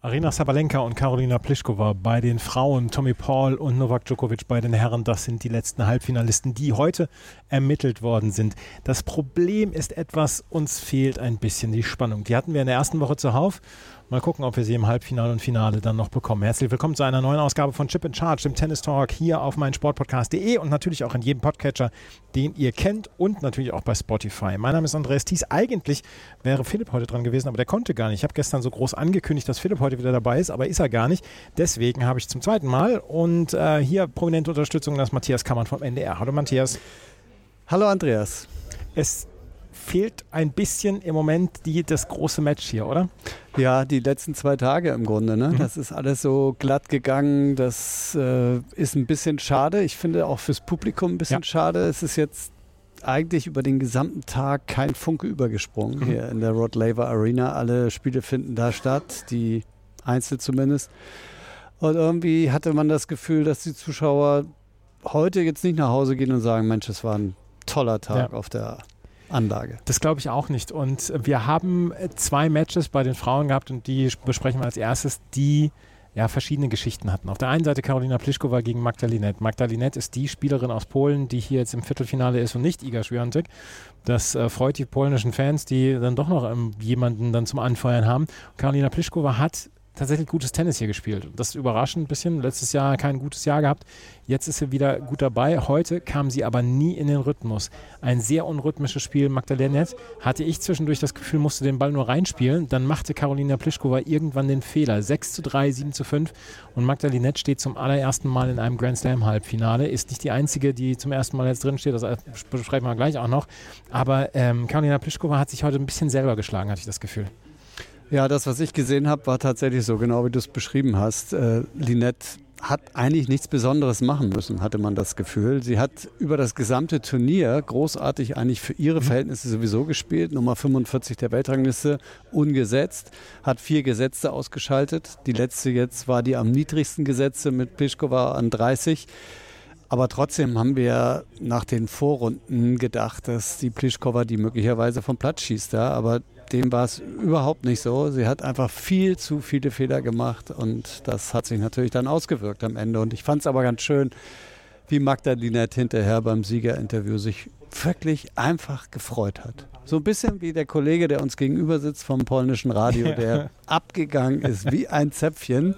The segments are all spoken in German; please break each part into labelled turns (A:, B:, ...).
A: Arina Sabalenka und Karolina Pliskova bei den Frauen, Tommy Paul und Novak Djokovic bei den Herren, das sind die letzten Halbfinalisten, die heute ermittelt worden sind. Das Problem ist etwas, uns fehlt ein bisschen die Spannung. Die hatten wir in der ersten Woche zuhauf Mal gucken, ob wir sie im Halbfinale und Finale dann noch bekommen. Herzlich willkommen zu einer neuen Ausgabe von Chip in Charge, dem Tennis Talk hier auf meinsportpodcast.de und natürlich auch in jedem Podcatcher, den ihr kennt und natürlich auch bei Spotify. Mein Name ist Andreas Thies. Eigentlich wäre Philipp heute dran gewesen, aber der konnte gar nicht. Ich habe gestern so groß angekündigt, dass Philipp heute wieder dabei ist, aber ist er gar nicht. Deswegen habe ich zum zweiten Mal und äh, hier prominente Unterstützung das Matthias Kammern vom NDR. Hallo Matthias.
B: Hallo Andreas.
A: Es fehlt ein bisschen im Moment die, das große Match hier, oder?
B: Ja, die letzten zwei Tage im Grunde. Ne? Mhm. Das ist alles so glatt gegangen. Das äh, ist ein bisschen schade. Ich finde auch fürs Publikum ein bisschen ja. schade. Es ist jetzt eigentlich über den gesamten Tag kein Funke übergesprungen mhm. hier in der Rod Laver Arena. Alle Spiele finden da statt, die Einzel zumindest. Und irgendwie hatte man das Gefühl, dass die Zuschauer heute jetzt nicht nach Hause gehen und sagen, Mensch, es war ein toller Tag ja. auf der Anlage.
A: Das glaube ich auch nicht. Und wir haben zwei Matches bei den Frauen gehabt und die besprechen wir als erstes, die ja, verschiedene Geschichten hatten. Auf der einen Seite Karolina Pliskova gegen Magdalinet. Magdalinet ist die Spielerin aus Polen, die hier jetzt im Viertelfinale ist und nicht Iga Świątek. Das äh, freut die polnischen Fans, die dann doch noch ähm, jemanden dann zum Anfeuern haben. Karolina Pliskova hat tatsächlich gutes Tennis hier gespielt. Das ist überraschend ein bisschen. Letztes Jahr kein gutes Jahr gehabt. Jetzt ist sie wieder gut dabei. Heute kam sie aber nie in den Rhythmus. Ein sehr unrhythmisches Spiel. Magdalena hatte ich zwischendurch das Gefühl, musste den Ball nur reinspielen. Dann machte Karolina Pliskova irgendwann den Fehler. 6 zu 3, 7 zu 5. Und Magdalena steht zum allerersten Mal in einem Grand Slam Halbfinale. Ist nicht die einzige, die zum ersten Mal jetzt drin steht. Das besprechen wir gleich auch noch. Aber ähm, Karolina Pliskova hat sich heute ein bisschen selber geschlagen, hatte ich das Gefühl.
B: Ja, das, was ich gesehen habe, war tatsächlich so, genau wie du es beschrieben hast. Äh, Linette hat eigentlich nichts Besonderes machen müssen, hatte man das Gefühl. Sie hat über das gesamte Turnier großartig eigentlich für ihre. Verhältnisse sowieso gespielt. Nummer 45 der Weltrangliste, ungesetzt, hat vier Gesetze ausgeschaltet. Die letzte jetzt war die am niedrigsten Gesetze mit Pischkova an 30. Aber trotzdem haben wir nach den Vorrunden gedacht, dass die Plischkova die möglicherweise vom Platz schießt. Ja? Aber dem war es überhaupt nicht so. Sie hat einfach viel zu viele Fehler gemacht und das hat sich natürlich dann ausgewirkt am Ende. Und ich fand es aber ganz schön, wie Magdalena hinterher beim Siegerinterview sich wirklich einfach gefreut hat. So ein bisschen wie der Kollege, der uns gegenüber sitzt vom polnischen Radio, der abgegangen ist wie ein Zäpfchen.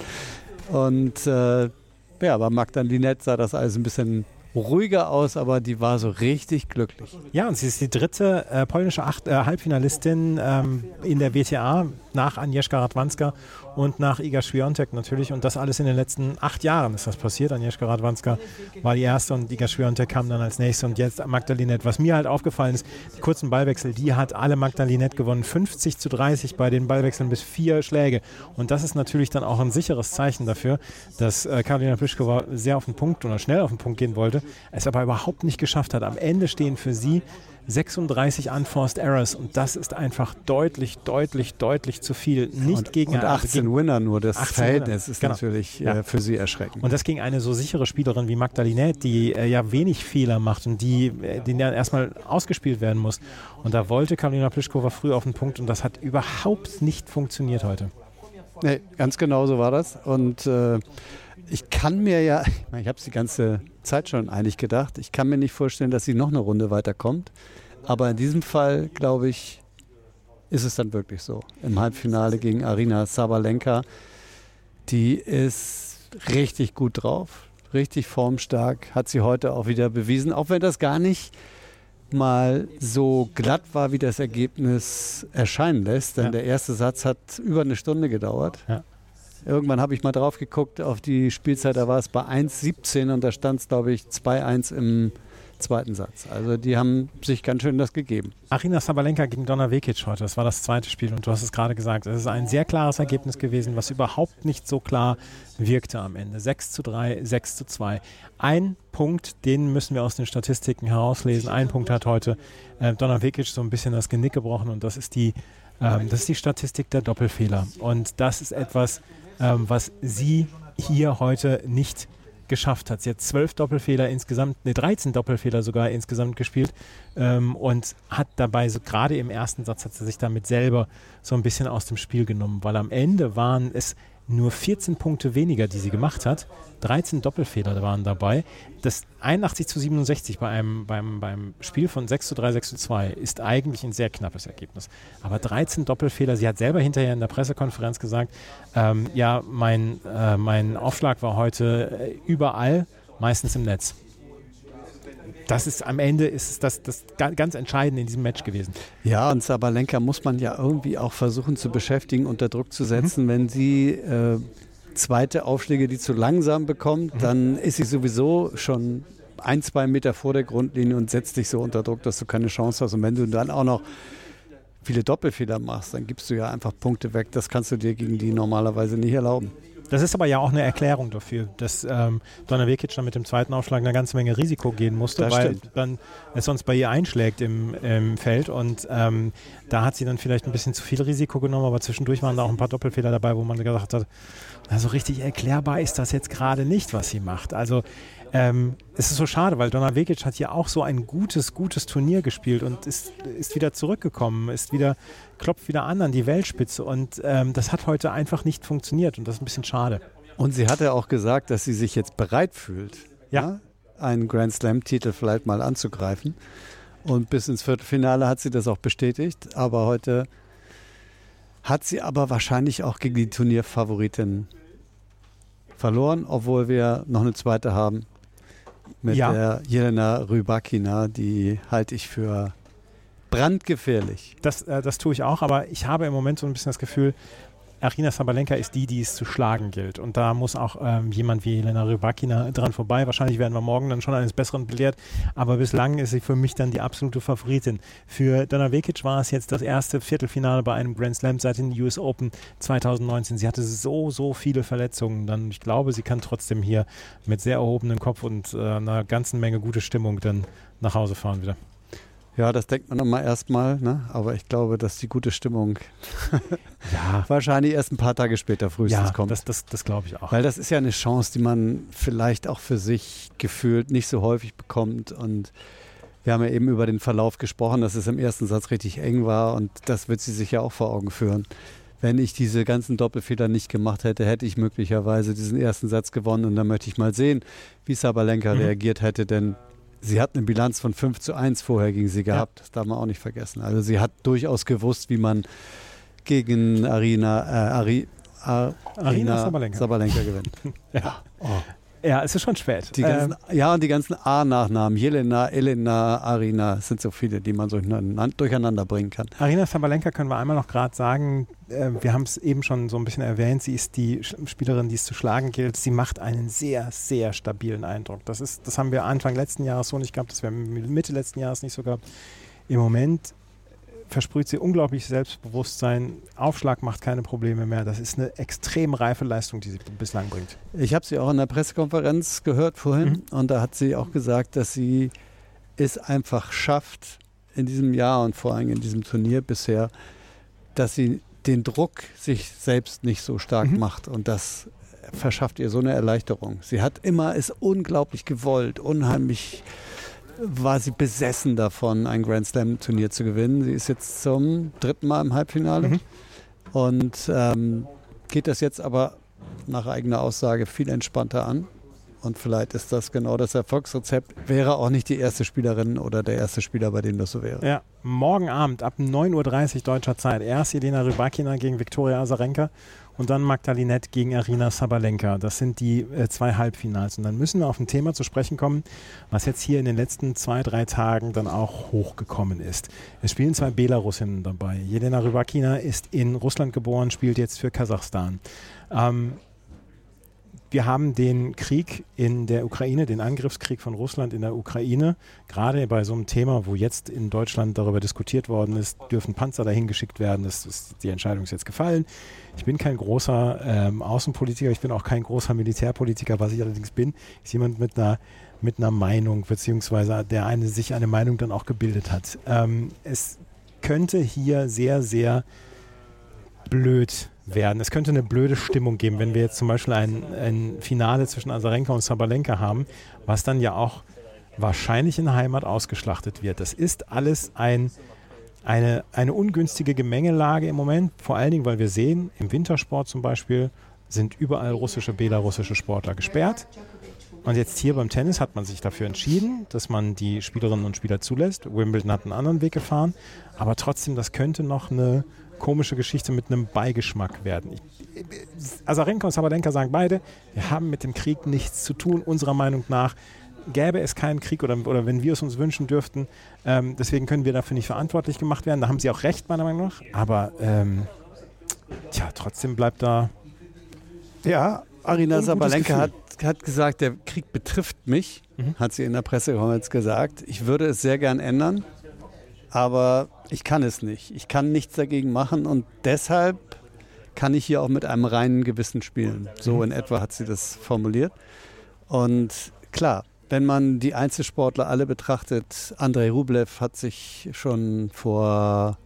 B: Und äh, ja, aber Magdalena sah das alles ein bisschen ruhiger aus, aber die war so richtig glücklich.
A: Ja, und sie ist die dritte äh, polnische Acht, äh, Halbfinalistin ähm, in der WTA nach Agnieszka Radwanska und nach Iga Świątek natürlich. Und das alles in den letzten acht Jahren ist das passiert. Agnieszka Radwanska war die erste und Iga Świątek kam dann als nächste und jetzt Magdalinet. Was mir halt aufgefallen ist, die kurzen Ballwechsel, die hat alle Magdalinet gewonnen. 50 zu 30 bei den Ballwechseln bis vier Schläge. Und das ist natürlich dann auch ein sicheres Zeichen dafür, dass äh, Karolina Pliskova sehr auf den Punkt oder schnell auf den Punkt gehen wollte, es aber überhaupt nicht geschafft hat. Am Ende stehen für sie 36 Unforced Errors und das ist einfach deutlich, deutlich, deutlich zu viel. Nicht
B: und,
A: gegen
B: und 18 gegen, Winner nur. Das Verhältnis ist genau. natürlich äh, für sie erschreckend.
A: Und das gegen eine so sichere Spielerin wie Magdalena, die äh, ja wenig Fehler macht und die, äh, die dann erstmal ausgespielt werden muss. Und da wollte Karolina Pliskova früh auf den Punkt und das hat überhaupt nicht funktioniert heute.
B: Nee, ganz genau so war das. Und äh, ich kann mir ja, ich habe es die ganze Zeit schon eigentlich gedacht, ich kann mir nicht vorstellen, dass sie noch eine Runde weiterkommt. Aber in diesem Fall, glaube ich, ist es dann wirklich so. Im Halbfinale gegen Arina Sabalenka, die ist richtig gut drauf, richtig formstark, hat sie heute auch wieder bewiesen, auch wenn das gar nicht mal so glatt war, wie das Ergebnis erscheinen lässt. Denn
A: Ja.
B: der erste Satz hat über eine Stunde gedauert.
A: Ja.
B: Irgendwann habe ich mal drauf geguckt auf die Spielzeit, da war es bei 1,17 und da stand es, glaube ich, 2-1 im zweiten Satz. Also die haben sich ganz schön das gegeben.
A: Arina Sabalenka gegen Donna Vekic heute, das war das zweite Spiel und du hast es gerade gesagt, es ist ein sehr klares Ergebnis gewesen, was überhaupt nicht so klar wirkte am Ende. 6 zu 3, 6 zu 2. Ein Punkt, den müssen wir aus den Statistiken herauslesen. Ein Punkt hat heute äh, Donna Vekic so ein bisschen das Genick gebrochen und das ist die, ähm, das ist die Statistik der Doppelfehler. Und das ist etwas, ähm, was sie hier heute nicht geschafft hat. Sie hat zwölf Doppelfehler insgesamt, ne 13 Doppelfehler sogar insgesamt gespielt ähm, und hat dabei, so gerade im ersten Satz, hat sie sich damit selber so ein bisschen aus dem Spiel genommen, weil am Ende waren es nur 14 Punkte weniger, die sie gemacht hat. 13 Doppelfehler waren dabei. Das 81 zu 67 bei einem, beim, beim Spiel von 6 zu 3, 6 zu 2 ist eigentlich ein sehr knappes Ergebnis. Aber 13 Doppelfehler, sie hat selber hinterher in der Pressekonferenz gesagt, ähm, ja, mein, äh, mein Aufschlag war heute äh, überall, meistens im Netz. Das ist am Ende ist das, das ga- ganz Entscheidende in diesem Match gewesen.
B: Ja, und Sabalenka muss man ja irgendwie auch versuchen zu beschäftigen, unter Druck zu setzen. Wenn sie äh, zweite Aufschläge, die zu langsam bekommt, dann ist sie sowieso schon ein, zwei Meter vor der Grundlinie und setzt dich so unter Druck, dass du keine Chance hast. Und wenn du dann auch noch viele Doppelfehler machst, dann gibst du ja einfach Punkte weg. Das kannst du dir gegen die normalerweise nicht erlauben.
A: Das ist aber ja auch eine Erklärung dafür, dass ähm, Donna Vekic dann mit dem zweiten Aufschlag eine ganze Menge Risiko gehen musste,
B: Das
A: weil
B: stimmt.
A: dann es sonst bei ihr einschlägt im, im Feld und ähm, da hat sie dann vielleicht ein bisschen zu viel Risiko genommen, aber zwischendurch waren da auch ein paar Doppelfehler dabei, wo man gesagt hat, also richtig erklärbar ist das jetzt gerade nicht, was sie macht. Also ähm, es ist so schade, weil Donna Vekic hat ja auch so ein gutes, gutes Turnier gespielt und ist, ist wieder zurückgekommen, ist wieder, klopft wieder an an die Weltspitze und ähm, das hat heute einfach nicht funktioniert und das ist ein bisschen schade.
B: Und sie hatte auch gesagt, dass sie sich jetzt bereit fühlt,
A: Ja.
B: einen Grand Slam-Titel vielleicht mal anzugreifen. Und bis ins Viertelfinale hat sie das auch bestätigt. Aber heute hat sie aber wahrscheinlich auch gegen die Turnierfavoritin verloren, obwohl wir noch eine zweite haben mit
A: Ja.
B: der Jelena Rybakina. Die halte ich für brandgefährlich.
A: Das, äh, das tue ich auch, aber ich habe im Moment so ein bisschen das Gefühl, Arina Sabalenka ist die, die es zu schlagen gilt. Und da muss auch ähm, jemand wie Elena Rybakina dran vorbei. Wahrscheinlich werden wir morgen dann schon eines Besseren belehrt. Aber bislang ist sie für mich dann die absolute Favoritin. Für Donna Vekic war es jetzt das erste Viertelfinale bei einem Grand Slam seit den US Open 2019. Sie hatte so, so viele Verletzungen. Dann, ich glaube, sie kann trotzdem hier mit sehr erhobenem Kopf und äh, einer ganzen Menge gute Stimmung dann nach Hause fahren wieder.
B: Ja, das denkt man immer erstmal, ne? aber ich glaube, dass die gute Stimmung
A: Ja,
B: wahrscheinlich erst ein paar Tage später frühestens
A: ja
B: kommt.
A: das, das, das glaube ich auch.
B: Weil das ist ja eine Chance, die man vielleicht auch für sich gefühlt nicht so häufig bekommt. Und wir haben ja eben über den Verlauf gesprochen, dass es im ersten Satz richtig eng war und das wird sie sich ja auch vor Augen führen. Wenn ich diese ganzen Doppelfehler nicht gemacht hätte, hätte ich möglicherweise diesen ersten Satz gewonnen und dann möchte ich mal sehen, wie Sabalenka
A: Mhm.
B: reagiert hätte, denn sie hat eine Bilanz von 5 zu 1 vorher gegen sie gehabt. Das darf man auch nicht vergessen. Also sie hat durchaus gewusst, wie man gegen Arina, äh, Ari, Ar-
A: Arina Sabalenka.
B: Sabalenka gewinnt.
A: Ja.
B: Oh.
A: Ja, es ist schon spät.
B: Die ganzen,
A: ähm,
B: ja, und die ganzen A-Nachnamen, Jelena, Elena, Arina, es sind so viele, die man so durcheinander- bringen kann.
A: Arina Sabalenka können wir einmal noch gerade sagen, äh, wir haben es eben schon so ein bisschen erwähnt, sie ist die Spielerin, die es zu schlagen gilt. Sie macht einen sehr, sehr stabilen Eindruck. Das, ist, das haben wir Anfang letzten Jahres so nicht gehabt, das haben wir Mitte letzten Jahres nicht so gehabt. Im Moment versprüht sie unglaublich Selbstbewusstsein. Aufschlag macht keine Probleme mehr. Das ist eine extrem reife Leistung, die sie bislang bringt.
B: Ich habe sie auch in der Pressekonferenz gehört vorhin
A: Mhm.
B: und da hat sie auch gesagt, dass sie es einfach schafft in diesem Jahr und vor allem in diesem Turnier bisher, dass sie den Druck sich selbst nicht so stark
A: Mhm.
B: macht und das verschafft ihr so eine Erleichterung. Sie hat immer es unglaublich gewollt, unheimlich war sie besessen davon, ein Grand Slam Turnier zu gewinnen. Sie ist jetzt zum dritten Mal im Halbfinale
A: Mhm.
B: und ähm, geht das jetzt aber nach eigener Aussage viel entspannter an. Und vielleicht ist das genau das Erfolgsrezept. Wäre auch nicht die erste Spielerin oder der erste Spieler, bei dem das so wäre.
A: Ja, morgen Abend ab 9.30 Uhr deutscher Zeit. Erst Jelena Rybakina gegen Viktoria Azarenka und dann Magdalinet gegen Arina Sabalenka. Das sind die äh, zwei Halbfinals. Und dann müssen wir auf ein Thema zu sprechen kommen, was jetzt hier in den letzten zwei, drei Tagen dann auch hochgekommen ist. Es spielen zwei Belarusinnen dabei. Jelena Rybakina ist in Russland geboren, spielt jetzt für Kasachstan. Ähm, wir haben den Krieg in der Ukraine, den Angriffskrieg von Russland in der Ukraine, gerade bei so einem Thema, wo jetzt in Deutschland darüber diskutiert worden ist, dürfen Panzer dahin geschickt werden. Das ist, die Entscheidung ist jetzt gefallen. Ich bin kein großer ähm, Außenpolitiker, ich bin auch kein großer Militärpolitiker. Was ich allerdings bin, ist jemand mit einer, mit einer Meinung, beziehungsweise der eine sich eine Meinung dann auch gebildet hat. Ähm, es könnte hier sehr, sehr blöd werden. Es könnte eine blöde Stimmung geben, wenn wir jetzt zum Beispiel ein, ein Finale zwischen Azarenka und Sabalenka haben, was dann ja auch wahrscheinlich in der Heimat ausgeschlachtet wird. Das ist alles ein, eine, eine ungünstige Gemengelage im Moment, vor allen Dingen, weil wir sehen, im Wintersport zum Beispiel sind überall russische, belarussische Sportler gesperrt. Und jetzt hier beim Tennis hat man sich dafür entschieden, dass man die Spielerinnen und Spieler zulässt. Wimbledon hat einen anderen Weg gefahren, aber trotzdem, das könnte noch eine komische Geschichte mit einem Beigeschmack werden. Azarenka und Sabalenka sagen beide, wir haben mit dem Krieg nichts zu tun, unserer Meinung nach. Gäbe es keinen Krieg oder, oder wenn wir es uns wünschen dürften, ähm, deswegen können wir dafür nicht verantwortlich gemacht werden. Da haben sie auch recht, meiner Meinung nach. Aber ähm, tja, trotzdem bleibt da.
B: Ja, Arina Sabalenka hat, hat gesagt, der Krieg betrifft mich, mhm. hat sie in der Pressekonferenz gesagt. Ich würde es sehr gern ändern aber ich kann es nicht. Ich kann nichts dagegen machen und deshalb kann ich hier auch mit einem reinen Gewissen spielen. So mhm. in etwa hat sie das formuliert. Und klar, wenn man die Einzelsportler alle betrachtet, Andrei Rublev hat sich schon vor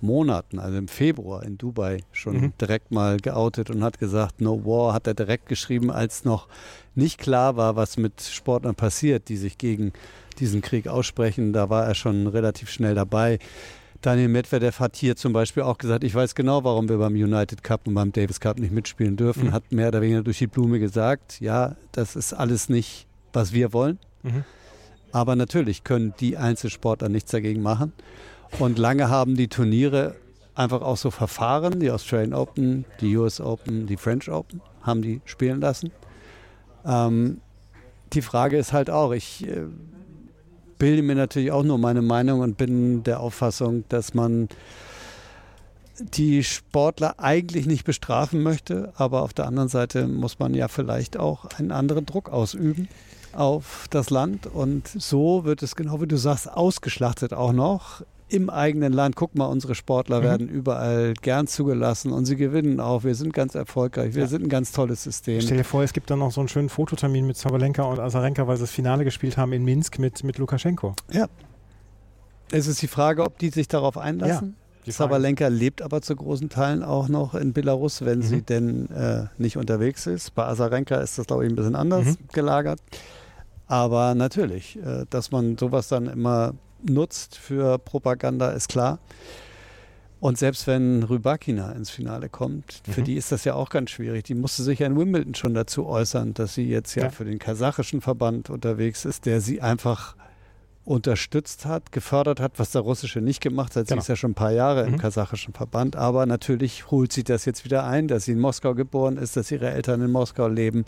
B: Monaten, also im Februar in Dubai, schon mhm. direkt mal geoutet und hat gesagt, No War, hat er direkt geschrieben, als noch nicht klar war, was mit Sportlern passiert, die sich gegen diesen Krieg aussprechen. Da war er schon relativ schnell dabei. Daniel Medvedev hat hier zum Beispiel auch gesagt, ich weiß genau, warum wir beim United Cup und beim Davis Cup nicht mitspielen dürfen. Mhm. Hat mehr oder weniger durch die Blume gesagt, ja, das ist alles nicht, was wir wollen. Mhm. Aber natürlich können die Einzelsportler nichts dagegen machen. Und lange haben die Turniere einfach auch so verfahren. Die Australian Open, die US Open, die French Open haben die spielen lassen. Ähm, die Frage ist halt auch, ich äh, bilde mir natürlich auch nur meine Meinung und bin der Auffassung, dass man die Sportler eigentlich nicht bestrafen möchte, aber auf der anderen Seite muss man ja vielleicht auch einen anderen Druck ausüben auf das Land. Und so wird es genau wie du sagst ausgeschlachtet auch noch im eigenen Land. Guck mal, unsere Sportler mhm. werden überall gern zugelassen und sie gewinnen auch. Wir sind ganz erfolgreich. Wir ja. sind ein ganz tolles System.
A: Stell dir vor, es gibt dann noch so einen schönen Fototermin mit Sabalenka und Azarenka, weil sie das Finale gespielt haben in Minsk mit, mit Lukaschenko.
B: Ja. Es ist die Frage, ob die sich darauf einlassen. Ja. Sabalenka lebt aber zu großen Teilen auch noch in Belarus, wenn mhm. sie denn äh, nicht unterwegs ist. Bei Azarenka ist das, glaube ich, ein bisschen anders mhm. gelagert. Aber natürlich, äh, dass man sowas dann immer nutzt für Propaganda, ist klar. Und selbst wenn Rybakina ins Finale kommt, mhm. für die ist das ja auch ganz schwierig. Die musste sich ja in Wimbledon schon dazu äußern, dass sie jetzt ja, ja, für den kasachischen Verband unterwegs ist, der sie einfach unterstützt hat, gefördert hat, was der russische nicht gemacht hat. Sie genau. ist ja schon ein paar Jahre mhm. im kasachischen Verband, aber natürlich holt sie das jetzt wieder ein, dass sie in Moskau geboren ist, dass ihre Eltern in Moskau leben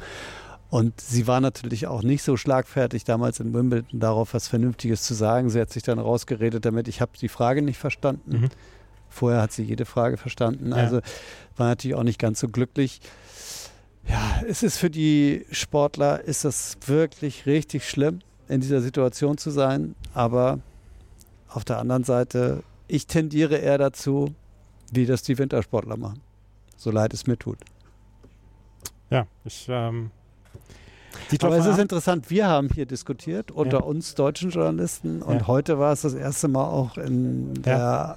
B: und sie war natürlich auch nicht so schlagfertig damals in Wimbledon darauf, was Vernünftiges zu sagen. Sie hat sich dann rausgeredet damit, ich habe die Frage nicht verstanden. Mhm. Vorher hat sie jede Frage verstanden. Ja. Also war natürlich auch nicht ganz so glücklich. Ja, es ist für die Sportler, ist das wirklich richtig schlimm, in dieser Situation zu sein. Aber auf der anderen Seite, ich tendiere eher dazu, wie das die Wintersportler machen. So leid es mir tut.
A: Ja, ich ähm,
B: aber es ist interessant, wir haben hier diskutiert unter ja. uns deutschen Journalisten und ja. heute war es das erste Mal auch in der ja.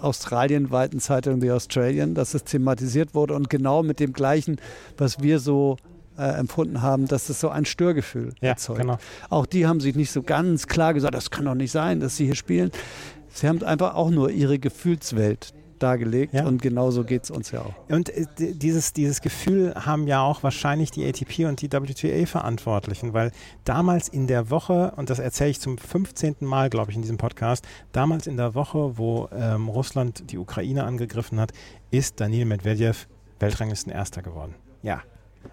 B: australienweiten Zeitung The Australian, dass es thematisiert wurde und genau mit dem gleichen, was wir so äh, empfunden haben, dass es so ein Störgefühl erzeugt. Genau. Auch die haben sich nicht so ganz klar gesagt, das kann doch nicht sein, dass sie hier spielen. Sie haben einfach auch nur ihre Gefühlswelt dargelegt
A: Ja.
B: und genauso geht es uns ja auch.
A: Und äh, dieses, dieses Gefühl haben ja auch wahrscheinlich die ATP und die WTA-Verantwortlichen, weil damals in der Woche, und das erzähle ich zum 15. Mal, glaube ich, in diesem Podcast, damals in der Woche, wo ähm, Russland die Ukraine angegriffen hat, ist Daniil Medvedev Weltranglistenerster geworden. Ja.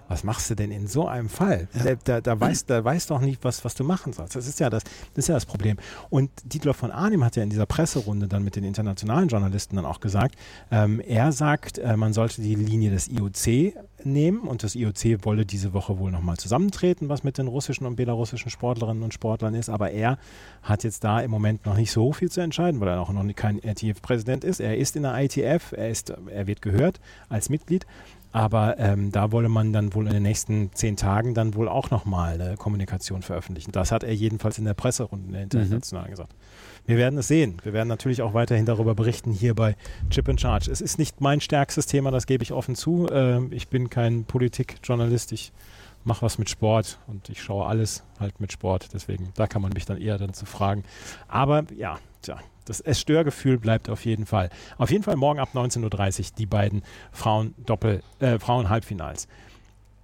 A: Was machst du denn in so einem Fall? Da, da, da, weißt, da weißt doch nicht, was, was du machen sollst. Das ist, ja das, das ist ja das Problem. Und Dietler von Arnim hat ja in dieser Presserunde dann mit den internationalen Journalisten dann auch gesagt, ähm, er sagt, äh, man sollte die Linie des IOC nehmen und das IOC wolle diese Woche wohl nochmal zusammentreten, was mit den russischen und belarussischen Sportlerinnen und Sportlern ist. Aber er hat jetzt da im Moment noch nicht so viel zu entscheiden, weil er auch noch kein RTF-Präsident ist. Er ist in der ITF, er, ist, er wird gehört als Mitglied. Aber ähm, da wolle man dann wohl in den nächsten zehn Tagen dann wohl auch nochmal eine Kommunikation veröffentlichen. Das hat er jedenfalls in der Presserunde in der internationalen gesagt. Wir werden es sehen. Wir werden natürlich auch weiterhin darüber berichten hier bei Chip and Charge. Es ist nicht mein stärkstes Thema, das gebe ich offen zu. Ähm, ich bin kein Politikjournalist. Ich mache was mit Sport und ich schaue alles halt mit Sport. Deswegen, da kann man mich dann eher dann zu fragen. Aber ja, tja, das Störgefühl bleibt auf jeden Fall. Auf jeden Fall morgen ab 19.30 Uhr die beiden Frauen-Doppel, äh, Frauen-Halbfinals.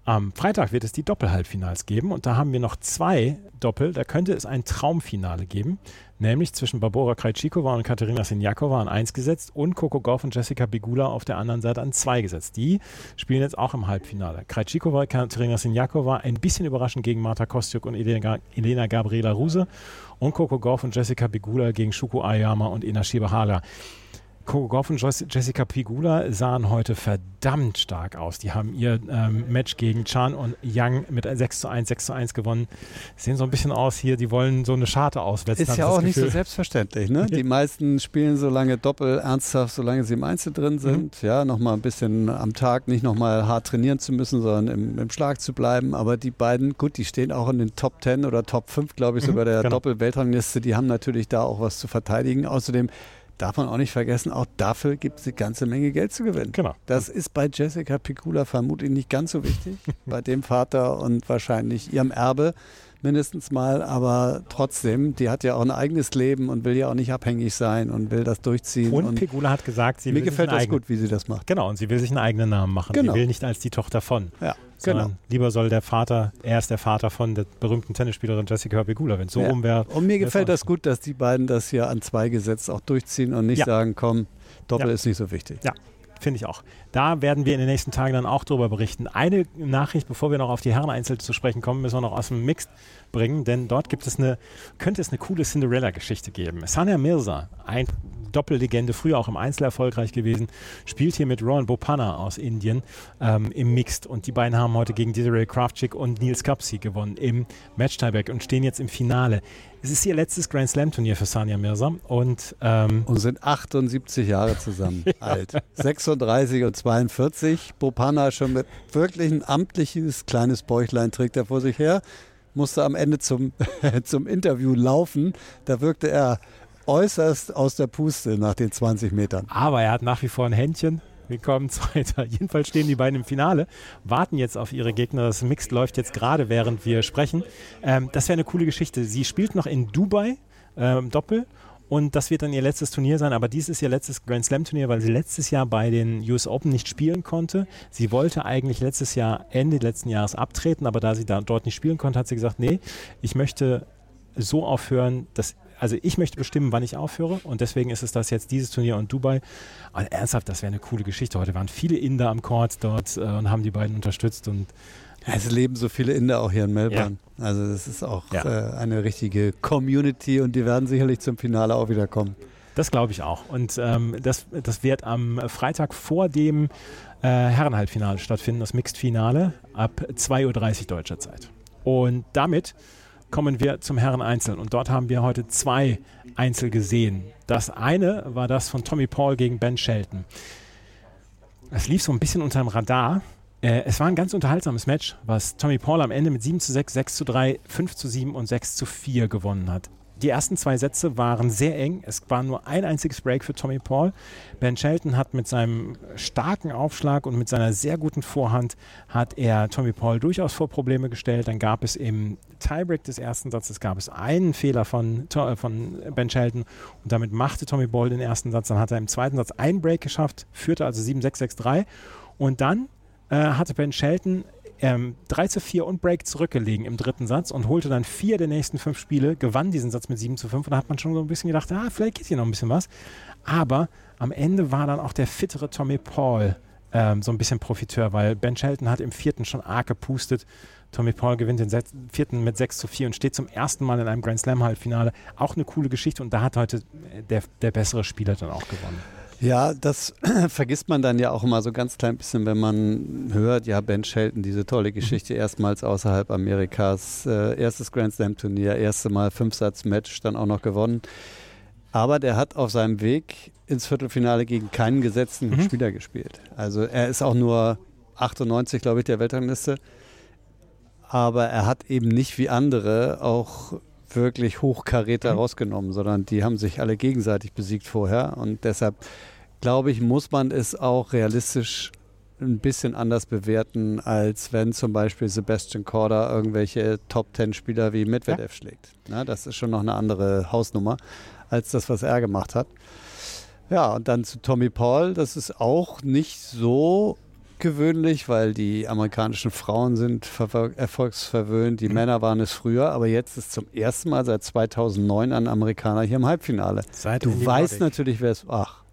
A: Am Freitag wird es die Doppel-Halbfinals geben und da haben wir noch zwei Doppel. Da könnte es ein Traumfinale geben, nämlich zwischen Barbora Krejcikova und Katerina Sinjakova an 1 gesetzt und Coco Gauff und Jessica Bigula auf der anderen Seite an 2 gesetzt. Die spielen jetzt auch im Halbfinale. Krejcikova, Katerina Sinjakova ein bisschen überraschend gegen Marta Kostyuk und Elena, Elena Gabriela Ruse und Coco Gauff und Jessica Bigula gegen Shuko Ayama und Ina Shibahara. Coco Gauff und Jessica Pigula sahen heute verdammt stark aus. Die haben ihr ähm, Match gegen Chan und Yang mit 6 zu 1, 6 zu 1 gewonnen. Sehen so ein bisschen aus hier, die wollen so eine Scharte auswetzen.
B: Ist ja auch nicht so selbstverständlich. Ne? Die meisten spielen so lange doppel ernsthaft, solange sie im Einzel drin
A: Mhm.
B: sind. Ja, nochmal ein bisschen am Tag nicht nochmal hart trainieren zu müssen, sondern im, im Schlag zu bleiben. Aber die beiden, gut, die stehen auch in den Top 10 oder Top 5, glaube ich, sogar der
A: genau.
B: Doppel-Weltrangliste. Die haben natürlich da auch was zu verteidigen. Außerdem darf man auch nicht vergessen, auch dafür gibt es eine ganze Menge Geld zu gewinnen.
A: Genau.
B: Das ist bei Jessica Picula vermutlich nicht ganz so wichtig, bei dem Vater und wahrscheinlich ihrem Erbe mindestens mal, aber trotzdem, die hat ja auch ein eigenes Leben und will ja auch nicht abhängig sein und will das durchziehen.
A: Und, Pegula hat gesagt, sie
B: mir
A: will sich
B: gefällt
A: einen
B: das
A: eigenen-
B: gut, wie sie das macht.
A: Genau, und sie will sich einen eigenen Namen machen.
B: Genau.
A: Sie will nicht als die Tochter von.
B: Ja, genau.
A: lieber soll der Vater, er ist der Vater von der berühmten Tennisspielerin Jessica Pegula. Wenn es so
B: Ja.
A: rum wäre.
B: Und mir gefällt das gut, dass die beiden das hier an zwei gesetzt auch durchziehen und nicht
A: Ja.
B: sagen, komm, Doppel
A: Ja.
B: ist nicht so wichtig.
A: Ja, finde ich auch. Da werden wir in den nächsten Tagen dann auch drüber berichten. Eine Nachricht, bevor wir noch auf die Herren-Einzel zu sprechen kommen, müssen wir noch aus dem Mixed bringen, denn dort gibt es eine, könnte es eine coole Cinderella-Geschichte geben. Sania Mirza, ein Doppellegende, früher auch im Einzel erfolgreich gewesen, spielt hier mit Rohan Bopanna aus Indien ähm, im Mixed und die beiden haben heute gegen Desiree Kraftschick und Nils Kapsi gewonnen im Match-Tieback und stehen jetzt im Finale. Es ist ihr letztes Grand Slam-Turnier für Sania Mirza und ähm,
B: Und sind 78 Jahre zusammen alt. 36 und 42. Bopana schon mit wirklich ein amtliches kleines Bäuchlein trägt er vor sich her. Musste am Ende zum, zum Interview laufen. Da wirkte er äußerst aus der Puste nach den 20 Metern.
A: Aber er hat nach wie vor ein Händchen. Willkommen, Zweiter. Jedenfalls stehen die beiden im Finale, warten jetzt auf ihre Gegner. Das Mixed läuft jetzt gerade, während wir sprechen. Ähm, das wäre eine coole Geschichte. Sie spielt noch in Dubai ähm, Doppel und das wird dann ihr letztes Turnier sein. Aber dies ist ihr letztes Grand Slam Turnier, weil sie letztes Jahr bei den US Open nicht spielen konnte. Sie wollte eigentlich letztes Jahr, Ende letzten Jahres abtreten, aber da sie da, dort nicht spielen konnte, hat sie gesagt, nee, ich möchte so aufhören, dass also ich möchte bestimmen, wann ich aufhöre und deswegen ist es das jetzt dieses Turnier und Dubai. Aber ernsthaft, das wäre eine coole Geschichte. Heute waren viele Inder am Court dort äh, und haben die beiden unterstützt und
B: Es leben so viele Inder auch hier in Melbourne. Also das ist auch
A: Ja.
B: äh, eine richtige Community und die werden sicherlich zum Finale auch wieder kommen.
A: das glaube ich auch. Und ähm, das, das wird am Freitag vor dem äh, Herrenhalbfinale stattfinden, das Mixed-Finale ab 2.30 Uhr deutscher Zeit. Und damit kommen wir zum Herren-Einzel. Und dort haben wir heute zwei Einzel gesehen. Das eine war das von Tommy Paul gegen Ben Shelton. Es lief so ein bisschen unter dem Radar. Äh, es war ein ganz unterhaltsames Match, was Tommy Paul am Ende mit 7 zu 6, 6 zu 3, 5 zu 7 und 6 zu 4 gewonnen hat. Die ersten zwei Sätze waren sehr eng. Es war nur ein einziges Break für Tommy Paul. Ben Shelton hat mit seinem starken Aufschlag und mit seiner sehr guten Vorhand hat er Tommy Paul durchaus vor Probleme gestellt. Dann gab es im Tiebreak des ersten Satzes gab es einen Fehler von, von Ben Shelton und damit machte Tommy Paul den ersten Satz. Dann hat er im zweiten Satz einen Break geschafft, führte also 7-6-6-3 und dann äh, hatte Ben Shelton ähm, 3 zu 4 und Break zurückgelegen im dritten Satz und holte dann vier der nächsten fünf Spiele, gewann diesen Satz mit 7 zu 5 und da hat man schon so ein bisschen gedacht, ah, vielleicht geht hier noch ein bisschen was. Aber am Ende war dann auch der fittere Tommy Paul ähm, so ein bisschen Profiteur, weil Ben Shelton hat im vierten schon arg gepustet. Tommy Paul gewinnt den vierten mit 6 zu 4 und steht zum ersten Mal in einem Grand Slam Halbfinale. Auch eine coole Geschichte und da hat heute der, der bessere Spieler dann auch gewonnen.
B: Ja, das vergisst man dann ja auch immer so ganz klein bisschen, wenn man hört, ja, Ben Shelton, diese tolle Geschichte, mhm. erstmals außerhalb Amerikas, äh, erstes Grand Slam Turnier, erste Mal Fünfsatz-Match, dann auch noch gewonnen. Aber der hat auf seinem Weg ins Viertelfinale gegen keinen gesetzten mhm. Spieler gespielt. Also er ist auch nur 98, glaube ich, der Weltrangliste. Aber er hat eben nicht wie andere auch wirklich Hochkaräter mhm. rausgenommen, sondern die haben sich alle gegenseitig besiegt vorher. Und deshalb glaube ich, muss man es auch realistisch ein bisschen anders bewerten, als wenn zum Beispiel Sebastian Korda irgendwelche Top-10-Spieler wie Medvedev ja. schlägt. Na, das ist schon noch eine andere Hausnummer als das, was er gemacht hat. Ja, und dann zu Tommy Paul, das ist auch nicht so gewöhnlich, weil die amerikanischen Frauen sind erfolgsverwöhnt, die mhm. Männer waren es früher, aber jetzt ist zum ersten Mal seit 2009 ein Amerikaner hier im Halbfinale. Seit du weißt natürlich, wer es. Ach,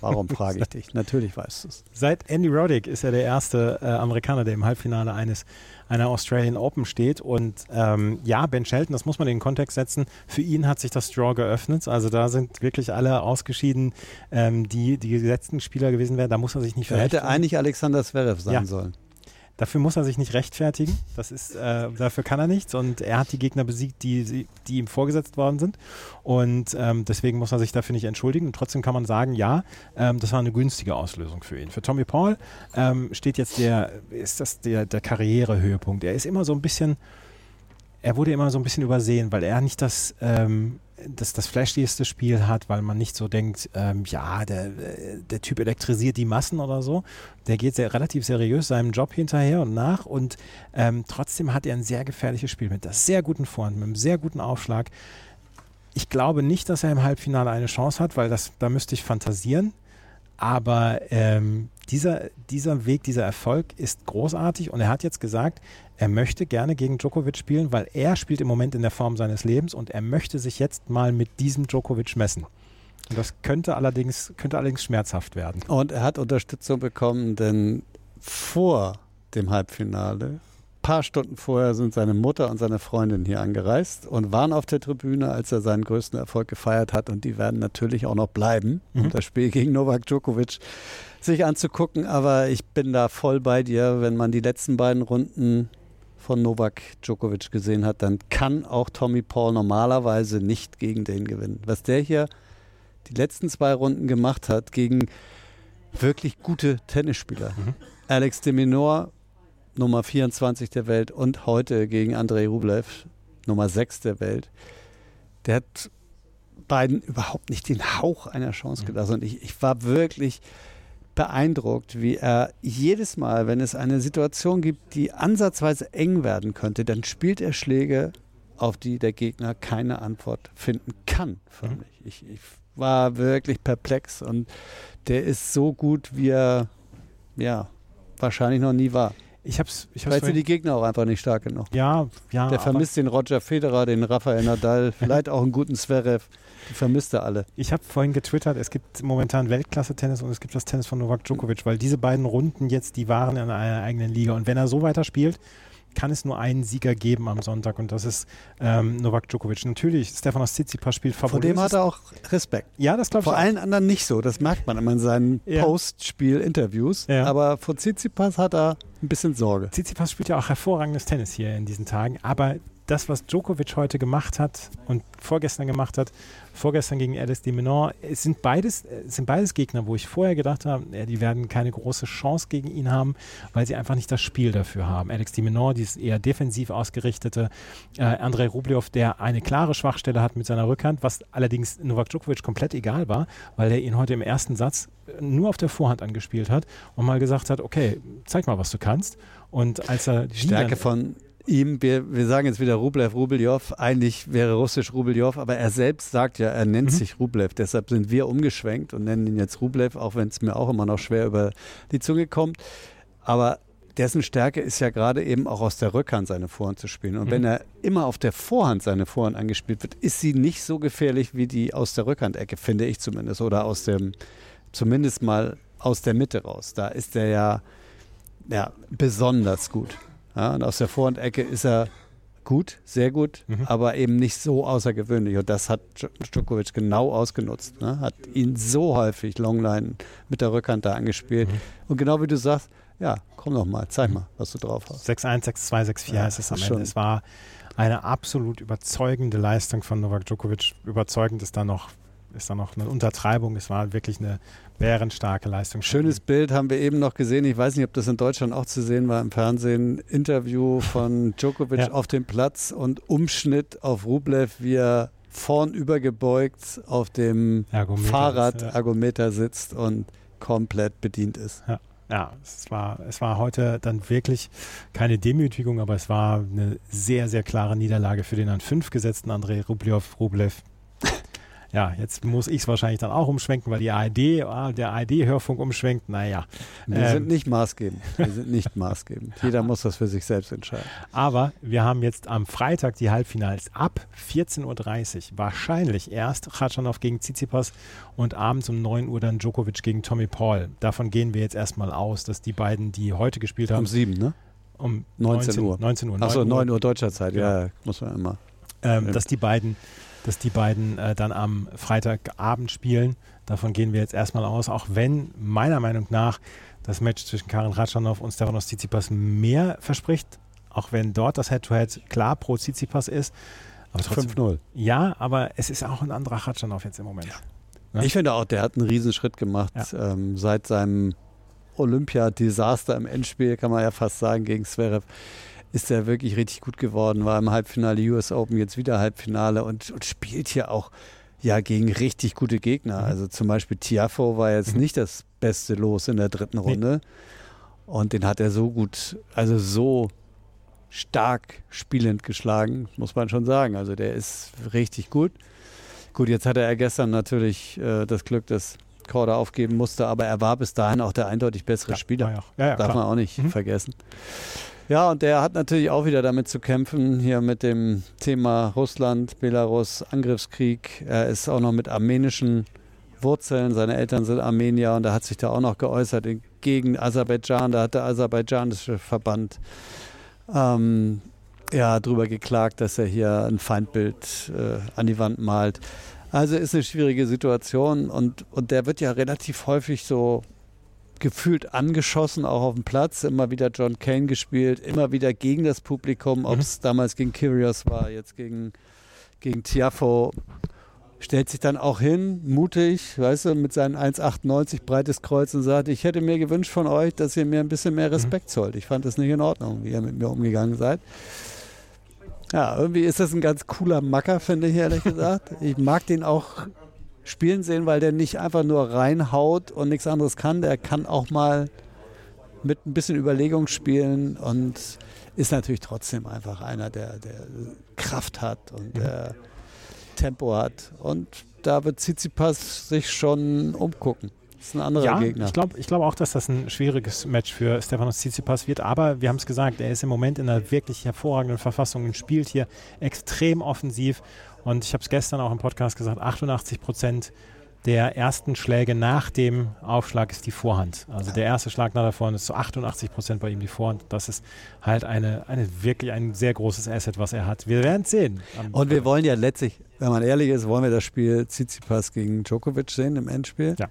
B: warum frage ich dich? Natürlich weißt du es.
A: Seit Andy Roddick ist er der erste äh, Amerikaner, der im Halbfinale eines einer Australian Open steht. Und ähm, ja, Ben Shelton, das muss man in den Kontext setzen, für ihn hat sich das Draw geöffnet. Also da sind wirklich alle ausgeschieden, ähm, die die gesetzten Spieler gewesen wären. Da muss er sich nicht
B: verhaften. hätte eigentlich Alexander Zverev sein ja. sollen.
A: Dafür muss er sich nicht rechtfertigen. Das ist, äh, dafür kann er nichts. Und er hat die Gegner besiegt, die, die ihm vorgesetzt worden sind. Und ähm, deswegen muss er sich dafür nicht entschuldigen. Und trotzdem kann man sagen, ja, ähm, das war eine günstige Auslösung für ihn. Für Tommy Paul ähm, steht jetzt der, ist das der, der Karrierehöhepunkt. Er ist immer so ein bisschen, er wurde immer so ein bisschen übersehen, weil er nicht das ähm, das, das flashigste Spiel hat, weil man nicht so denkt, ähm, ja, der, der Typ elektrisiert die Massen oder so. Der geht sehr, relativ seriös seinem Job hinterher und nach und ähm, trotzdem hat er ein sehr gefährliches Spiel mit einer sehr guten Vorhand, mit einem sehr guten Aufschlag. Ich glaube nicht, dass er im Halbfinale eine Chance hat, weil das, da müsste ich fantasieren. Aber ähm, dieser, dieser Weg, dieser Erfolg ist großartig und er hat jetzt gesagt, er möchte gerne gegen Djokovic spielen, weil er spielt im Moment in der Form seines Lebens und er möchte sich jetzt mal mit diesem Djokovic messen. Und das könnte allerdings, könnte allerdings schmerzhaft werden.
B: Und er hat Unterstützung bekommen, denn vor dem Halbfinale paar Stunden vorher sind seine Mutter und seine Freundin hier angereist und waren auf der Tribüne, als er seinen größten Erfolg gefeiert hat. Und die werden natürlich auch noch bleiben, mhm. um das Spiel gegen Novak Djokovic sich anzugucken. Aber ich bin da voll bei dir, wenn man die letzten beiden Runden von Novak Djokovic gesehen hat, dann kann auch Tommy Paul normalerweise nicht gegen den gewinnen. Was der hier die letzten zwei Runden gemacht hat gegen wirklich gute Tennisspieler. Mhm. Alex de Minor Nummer 24 der Welt und heute gegen Andrei Rublev, Nummer 6 der Welt. Der hat beiden überhaupt nicht den Hauch einer Chance gelassen. Und ich, ich war wirklich beeindruckt, wie er jedes Mal, wenn es eine Situation gibt, die ansatzweise eng werden könnte, dann spielt er Schläge, auf die der Gegner keine Antwort finden kann. Mhm. Ich, ich war wirklich perplex und der ist so gut, wie er ja wahrscheinlich noch nie war.
A: Ich hab's, ich
B: hab's Vielleicht sind die Gegner auch einfach nicht stark genug.
A: Ja, ja.
B: Der vermisst den Roger Federer, den Rafael Nadal, vielleicht auch einen guten Zverev. Die vermisst er alle.
A: Ich habe vorhin getwittert, es gibt momentan Weltklasse-Tennis und es gibt das Tennis von Novak Djokovic, weil diese beiden Runden jetzt, die waren in einer eigenen Liga. Und wenn er so weiterspielt, kann es nur einen Sieger geben am Sonntag und das ist ähm, Novak Djokovic. Natürlich, Stefanos Tsitsipas spielt
B: Favorit. Vor dem hat er auch Respekt.
A: Ja, das glaube ich
B: Vor auch. allen anderen nicht so, das merkt man immer in seinen ja. Postspiel-Interviews. Ja. Aber vor Tsitsipas hat er ein bisschen Sorge.
A: Tsitsipas spielt ja auch hervorragendes Tennis hier in diesen Tagen, aber das, was Djokovic heute gemacht hat und vorgestern gemacht hat, vorgestern gegen Alice de Menor, es sind beides, es sind beides Gegner, wo ich vorher gedacht habe, ja, die werden keine große Chance gegen ihn haben, weil sie einfach nicht das Spiel dafür haben. Alex de Menor, dieses eher defensiv ausgerichtete, äh, Andrei Rublev, der eine klare Schwachstelle hat mit seiner Rückhand, was allerdings Novak Djokovic komplett egal war, weil er ihn heute im ersten Satz nur auf der Vorhand angespielt hat und mal gesagt hat, okay, zeig mal, was du kannst. Und als er
B: die Stärke von ihm, wir, wir sagen jetzt wieder Rublev, Rubeljow, eigentlich wäre russisch Rubeljow, aber er selbst sagt ja, er nennt mhm. sich Rublev, deshalb sind wir umgeschwenkt und nennen ihn jetzt Rublev, auch wenn es mir auch immer noch schwer über die Zunge kommt. Aber dessen Stärke ist ja gerade eben auch aus der Rückhand seine Vorhand zu spielen. Und mhm. wenn er immer auf der Vorhand seine Vorhand angespielt wird, ist sie nicht so gefährlich wie die aus der Rückhandecke, finde ich zumindest. Oder aus dem, zumindest mal aus der Mitte raus. Da ist er ja, ja besonders gut. Ja, und aus der Vorhandecke ist er gut, sehr gut, mhm. aber eben nicht so außergewöhnlich. Und das hat Djokovic genau ausgenutzt. Ne? Hat ihn so häufig Longline mit der Rückhand da angespielt. Mhm. Und genau wie du sagst, ja, komm noch mal, zeig mal, was du drauf hast.
A: 6-1, 6-2, 6-4 ja, ist es am Ende. Es war eine absolut überzeugende Leistung von Novak Djokovic. Überzeugend ist da noch ist da noch eine Untertreibung. Es war wirklich eine bärenstarke Leistung.
B: Schönes Bild haben wir eben noch gesehen. Ich weiß nicht, ob das in Deutschland auch zu sehen war im Fernsehen. Interview von Djokovic ja. auf dem Platz und Umschnitt auf Rublev, wie er vorn übergebeugt auf dem Fahrradargometer ja. sitzt und komplett bedient ist.
A: Ja. Ja, es war, es war heute dann wirklich keine Demütigung, aber es war eine sehr, sehr klare Niederlage für den an fünf gesetzten Andrei Rublev. Rublev ja, jetzt muss ich es wahrscheinlich dann auch umschwenken, weil die ARD, ah, der ARD-Hörfunk umschwenkt. Naja.
B: Wir ähm, sind nicht maßgebend. Wir sind nicht maßgebend. Jeder muss das für sich selbst entscheiden.
A: Aber wir haben jetzt am Freitag die Halbfinals ab 14.30 Uhr. Wahrscheinlich erst Khachanov gegen Tsitsipas und abends um 9 Uhr dann Djokovic gegen Tommy Paul. Davon gehen wir jetzt erstmal aus, dass die beiden, die heute gespielt haben. Um
B: 7, ne?
A: Um 19, 19 Uhr.
B: 19 Uhr. Achso, 9 Uhr deutscher Zeit. Ja, ja muss man immer.
A: Ähm, dass die beiden dass die beiden äh, dann am Freitagabend spielen. Davon gehen wir jetzt erstmal aus, auch wenn meiner Meinung nach das Match zwischen Karin Ratschanow und Stefanos Tsitsipas mehr verspricht, auch wenn dort das Head-to-Head -Head klar pro Tsitsipas ist.
B: 5-0.
A: Ja, aber es ist auch ein anderer Ratschanow jetzt im Moment. Ja.
B: Ja? Ich finde auch, der hat einen Riesenschritt gemacht ja. ähm, seit seinem Olympia-Desaster im Endspiel, kann man ja fast sagen, gegen Zverev ist er wirklich richtig gut geworden, war im Halbfinale US Open, jetzt wieder Halbfinale und, und spielt hier auch ja gegen richtig gute Gegner. Mhm. Also zum Beispiel Tiafo war jetzt mhm. nicht das beste Los in der dritten Runde. Nee. Und den hat er so gut, also so stark spielend geschlagen, muss man schon sagen. Also der ist richtig gut. Gut, jetzt hatte er gestern natürlich äh, das Glück, dass Korda aufgeben musste, aber er war bis dahin auch der eindeutig bessere ja, Spieler. Ja, ja, Darf klar. man auch nicht mhm. vergessen. Ja, und der hat natürlich auch wieder damit zu kämpfen, hier mit dem Thema Russland, Belarus, Angriffskrieg. Er ist auch noch mit armenischen Wurzeln. Seine Eltern sind Armenier und er hat sich da auch noch geäußert gegen Aserbaidschan. Da hat der aserbaidschanische Verband ähm, ja, darüber geklagt, dass er hier ein Feindbild äh, an die Wand malt. Also ist eine schwierige Situation und, und der wird ja relativ häufig so gefühlt angeschossen, auch auf dem Platz. Immer wieder John Kane gespielt, immer wieder gegen das Publikum, ob es mhm. damals gegen Kyrgios war, jetzt gegen, gegen Tiafo. Stellt sich dann auch hin, mutig, weißt du, mit seinen 1,98 breites Kreuz und sagt, ich hätte mir gewünscht von euch, dass ihr mir ein bisschen mehr Respekt mhm. zollt. Ich fand das nicht in Ordnung, wie ihr mit mir umgegangen seid. Ja, irgendwie ist das ein ganz cooler Macker, finde ich ehrlich gesagt. Ich mag den auch spielen sehen, weil der nicht einfach nur reinhaut und nichts anderes kann. Der kann auch mal mit ein bisschen Überlegung spielen und ist natürlich trotzdem einfach einer, der, der Kraft hat und mhm. der Tempo hat. Und da wird Tsitsipas sich schon umgucken. Das ist ein anderer
A: ja,
B: Gegner.
A: Ich glaube ich glaub auch, dass das ein schwieriges Match für Stefanos Tsitsipas wird. Aber wir haben es gesagt, er ist im Moment in einer wirklich hervorragenden Verfassung und spielt hier extrem offensiv. Und ich habe es gestern auch im Podcast gesagt, 88 Prozent der ersten Schläge nach dem Aufschlag ist die Vorhand. Also der erste Schlag nach der Vorhand ist zu 88 Prozent bei ihm die Vorhand. Das ist halt eine, eine wirklich ein sehr großes Asset, was er hat. Wir werden es sehen.
B: Und wir wollen ja letztlich, wenn man ehrlich ist, wollen wir das Spiel Tsitsipas gegen Djokovic sehen im Endspiel. Ja.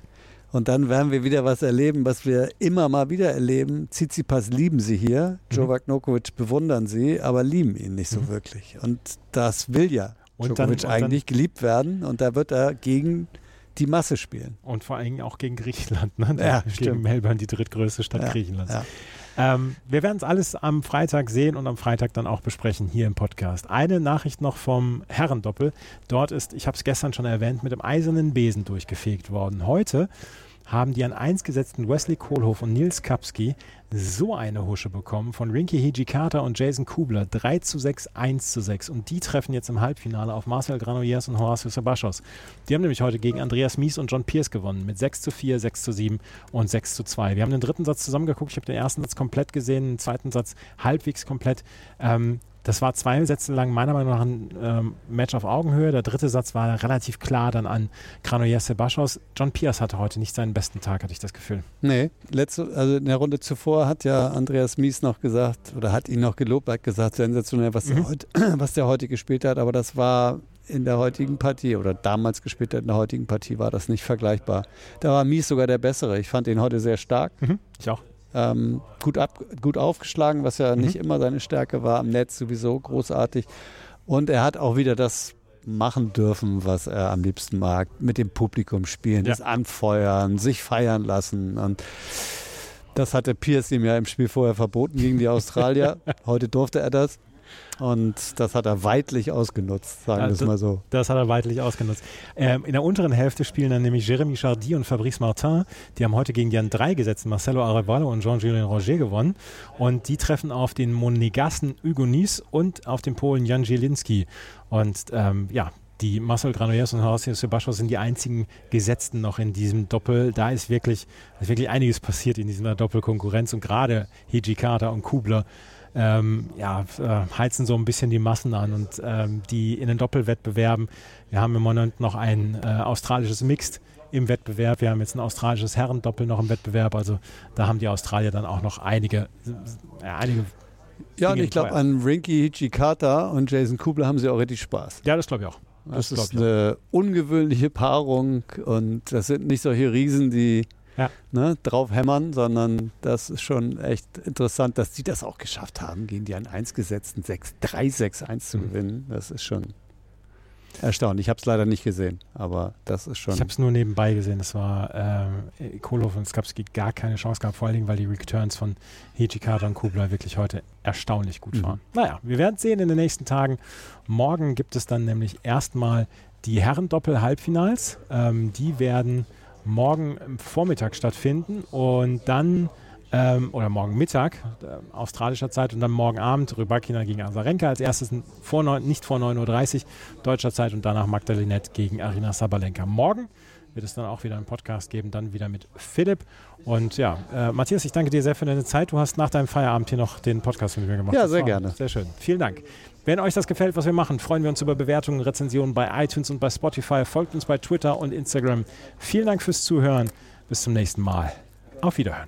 B: Und dann werden wir wieder was erleben, was wir immer mal wieder erleben. Tsitsipas lieben sie hier, mhm. Novak Nokovic bewundern sie, aber lieben ihn nicht so mhm. wirklich. Und das will ja und Djokovic dann, eigentlich dann, geliebt werden. Und da wird er gegen die Masse spielen.
A: Und vor allem auch gegen Griechenland. Ne? Ja, gegen stimmt. Melbourne, die drittgrößte Stadt ja, Griechenlands. Ja. Ähm, wir werden es alles am Freitag sehen und am Freitag dann auch besprechen hier im Podcast. Eine Nachricht noch vom Herrendoppel. Dort ist, ich habe es gestern schon erwähnt, mit dem eisernen Besen durchgefegt worden. Heute haben die an 1 gesetzten Wesley Kohlhoff und Nils Kapski so eine Husche bekommen von Rinky Hijikata und Jason Kubler. 3 zu 6, 1 zu 6. Und die treffen jetzt im Halbfinale auf Marcel Granollers und Horacio Sebastos. Die haben nämlich heute gegen Andreas Mies und John Pierce gewonnen mit 6 zu 4, 6 zu 7 und 6 zu 2. Wir haben den dritten Satz zusammengeguckt. Ich habe den ersten Satz komplett gesehen, den zweiten Satz halbwegs komplett. Ähm, das war zwei Sätze lang meiner Meinung nach ein ähm, Match auf Augenhöhe. Der dritte Satz war relativ klar dann an Granollers Sebastos. John Pierce hatte heute nicht seinen besten Tag, hatte ich das Gefühl.
B: Nee, letzte, also in der Runde zuvor hat ja Andreas Mies noch gesagt, oder hat ihn noch gelobt, hat gesagt, sensationell, was, mhm. der, heute, was der heute gespielt hat. Aber das war in der heutigen Partie oder damals gespielt hat in der heutigen Partie war das nicht vergleichbar. Da war Mies sogar der bessere. Ich fand ihn heute sehr stark.
A: Mhm, ich auch
B: ähm, gut, ab, gut aufgeschlagen, was ja mhm. nicht immer seine Stärke war, am Netz sowieso großartig. Und er hat auch wieder das machen dürfen, was er am liebsten mag, mit dem Publikum spielen, ja. das Anfeuern, sich feiern lassen. Und das hatte Pierce ihm ja im Spiel vorher verboten gegen die Australier. Heute durfte er das. Und das hat er weitlich ausgenutzt, sagen wir es mal so.
A: Das hat er weitlich ausgenutzt. Ähm, in der unteren Hälfte spielen dann nämlich Jérémy Chardy und Fabrice Martin. Die haben heute gegen Jan 3 gesetzt, Marcelo Arevalo und Jean-Julien Roger gewonnen. Und die treffen auf den Monegassen Hugonis und auf den Polen Jan Zielinski. Und ähm, ja, die Marcel Granollers und Horacio Sebastos sind die einzigen Gesetzten noch in diesem Doppel. Da ist wirklich, ist wirklich einiges passiert in dieser Doppelkonkurrenz und gerade Hijikata und Kubler ähm, ja, äh, heizen so ein bisschen die Massen an und ähm, die in den Doppelwettbewerben. Wir haben im Moment noch ein äh, australisches Mixed im Wettbewerb. Wir haben jetzt ein australisches Herrendoppel noch im Wettbewerb. Also da haben die Australier dann auch noch einige, äh, einige
B: ja, und ich glaube, an Rinky Hichikata und Jason Kubler haben sie auch richtig Spaß.
A: Ja, das glaube ich auch.
B: Das, das ist eine ungewöhnliche Paarung und das sind nicht solche Riesen, die ja. ne, drauf hämmern, sondern das ist schon echt interessant, dass die das auch geschafft haben, gegen die an 1 gesetzten 6-3-6-1 zu mhm. gewinnen. Das ist schon erstaunlich. Ich habe es leider nicht gesehen, aber das ist schon.
A: Ich habe es nur nebenbei gesehen. Es war äh, Kohlhoff und Skapski gar keine Chance gehabt, vor allen Dingen, weil die Returns von Hichikata und Kubler wirklich heute erstaunlich gut mhm. waren. Naja, wir werden es sehen in den nächsten Tagen. Morgen gibt es dann nämlich erstmal die Herrendoppel-Halbfinals. Ähm, die werden morgen Vormittag stattfinden und dann ähm, oder morgen Mittag äh, australischer Zeit und dann morgen Abend Rybakina gegen Azarenka als erstes vor 9, nicht vor 9.30 Uhr deutscher Zeit und danach Magdalinette gegen Arina Sabalenka. Morgen wird es dann auch wieder einen Podcast geben, dann wieder mit Philipp. Und ja, äh, Matthias, ich danke dir sehr für deine Zeit. Du hast nach deinem Feierabend hier noch den Podcast mit mir gemacht.
B: Ja, sehr gerne.
A: Sehr schön. Vielen Dank. Wenn euch das gefällt, was wir machen, freuen wir uns über Bewertungen, Rezensionen bei iTunes und bei Spotify. Folgt uns bei Twitter und Instagram. Vielen Dank fürs Zuhören. Bis zum nächsten Mal. Auf Wiederhören.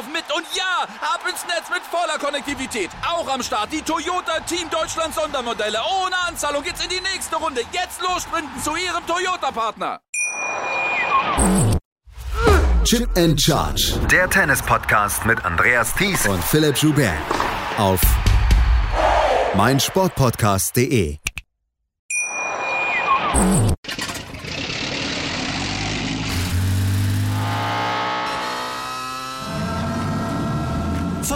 C: mit. Und ja, ab ins Netz mit voller Konnektivität. Auch am Start die Toyota Team Deutschland Sondermodelle. Ohne Anzahlung geht's in die nächste Runde. Jetzt los sprinten zu ihrem Toyota-Partner.
D: Chip and Charge.
E: Der Tennis-Podcast mit Andreas Thies
D: und Philipp Joubert. Auf meinsportpodcast.de.